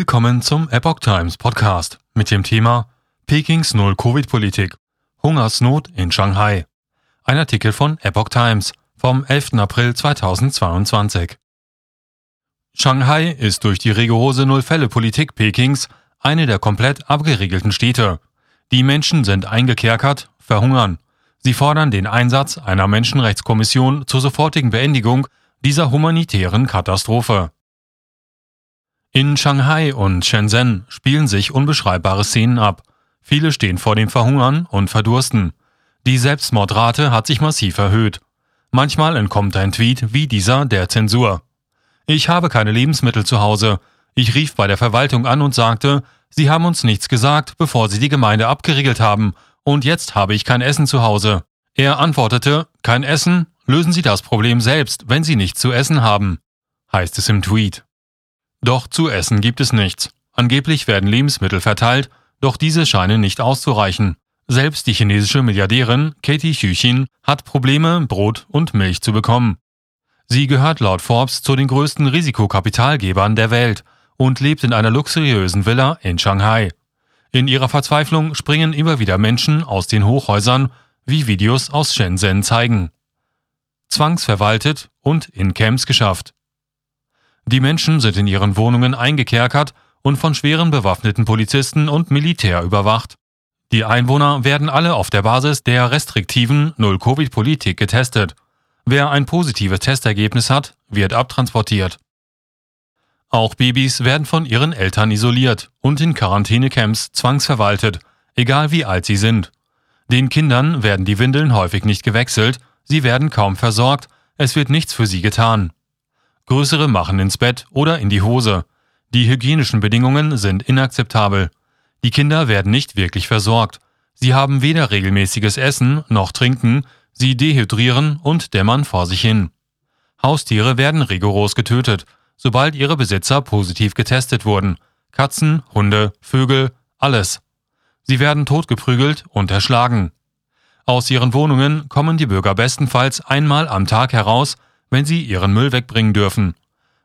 Willkommen zum Epoch Times Podcast mit dem Thema Pekings Null-Covid-Politik. Hungersnot in Shanghai. Ein Artikel von Epoch Times vom 11. April 2022. Shanghai ist durch die rigorose Null-Fälle-Politik Pekings eine der komplett abgeriegelten Städte. Die Menschen sind eingekerkert, verhungern. Sie fordern den Einsatz einer Menschenrechtskommission zur sofortigen Beendigung dieser humanitären Katastrophe. In Shanghai und Shenzhen spielen sich unbeschreibbare Szenen ab. Viele stehen vor dem Verhungern und Verdursten. Die Selbstmordrate hat sich massiv erhöht. Manchmal entkommt ein Tweet wie dieser der Zensur. Ich habe keine Lebensmittel zu Hause. Ich rief bei der Verwaltung an und sagte, Sie haben uns nichts gesagt, bevor Sie die Gemeinde abgeriegelt haben, und jetzt habe ich kein Essen zu Hause. Er antwortete, kein Essen? Lösen Sie das Problem selbst, wenn Sie nichts zu essen haben, heißt es im Tweet. Doch zu essen gibt es nichts. Angeblich werden Lebensmittel verteilt, doch diese scheinen nicht auszureichen. Selbst die chinesische Milliardärin Katie Xu hat Probleme, Brot und Milch zu bekommen. Sie gehört laut Forbes zu den größten Risikokapitalgebern der Welt und lebt in einer luxuriösen Villa in Shanghai. In ihrer Verzweiflung springen immer wieder Menschen aus den Hochhäusern, wie Videos aus Shenzhen zeigen. Zwangsverwaltet und in Camps geschafft. Die Menschen sind in ihren Wohnungen eingekerkert und von schweren bewaffneten Polizisten und Militär überwacht. Die Einwohner werden alle auf der Basis der restriktiven Null-Covid-Politik getestet. Wer ein positives Testergebnis hat, wird abtransportiert. Auch Babys werden von ihren Eltern isoliert und in Quarantänecamps zwangsverwaltet, egal wie alt sie sind. Den Kindern werden die Windeln häufig nicht gewechselt, sie werden kaum versorgt, es wird nichts für sie getan. Größere machen ins Bett oder in die Hose. Die hygienischen Bedingungen sind inakzeptabel. Die Kinder werden nicht wirklich versorgt. Sie haben weder regelmäßiges Essen noch Trinken, sie dehydrieren und dämmern vor sich hin. Haustiere werden rigoros getötet, sobald ihre Besitzer positiv getestet wurden. Katzen, Hunde, Vögel, alles. Sie werden totgeprügelt und erschlagen. Aus ihren Wohnungen kommen die Bürger bestenfalls einmal am Tag heraus, wenn sie ihren Müll wegbringen dürfen.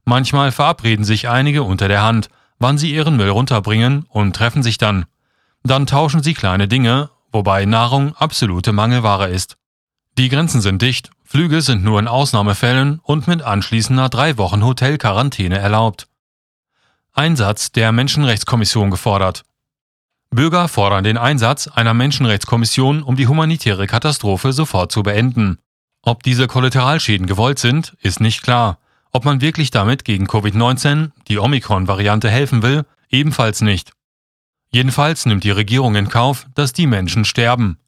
Manchmal verabreden sich einige unter der Hand, wann sie ihren Müll runterbringen und treffen sich dann. Dann tauschen sie kleine Dinge, wobei Nahrung absolute Mangelware ist. Die Grenzen sind dicht, Flüge sind nur in Ausnahmefällen und mit anschließender drei Wochen Hotelquarantäne erlaubt. Einsatz der Menschenrechtskommission gefordert. Bürger fordern den Einsatz einer Menschenrechtskommission, um die humanitäre Katastrophe sofort zu beenden. Ob diese Kollateralschäden gewollt sind, ist nicht klar. Ob man wirklich damit gegen Covid-19, die Omikron-Variante, helfen will, ebenfalls nicht. Jedenfalls nimmt die Regierung in Kauf, dass die Menschen sterben.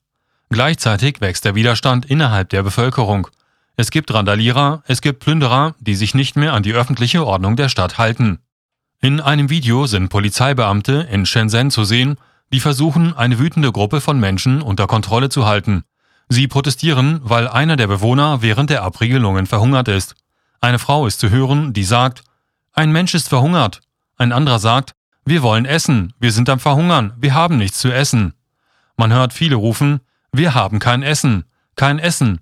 Gleichzeitig wächst der Widerstand innerhalb der Bevölkerung. Es gibt Randalierer, es gibt Plünderer, die sich nicht mehr an die öffentliche Ordnung der Stadt halten. In einem Video sind Polizeibeamte in Shenzhen zu sehen, die versuchen, eine wütende Gruppe von Menschen unter Kontrolle zu halten. Sie protestieren, weil einer der Bewohner während der Abriegelungen verhungert ist. Eine Frau ist zu hören, die sagt, ein Mensch ist verhungert. Ein anderer sagt, wir wollen essen, wir sind am Verhungern, wir haben nichts zu essen. Man hört viele rufen, wir haben kein Essen, kein Essen.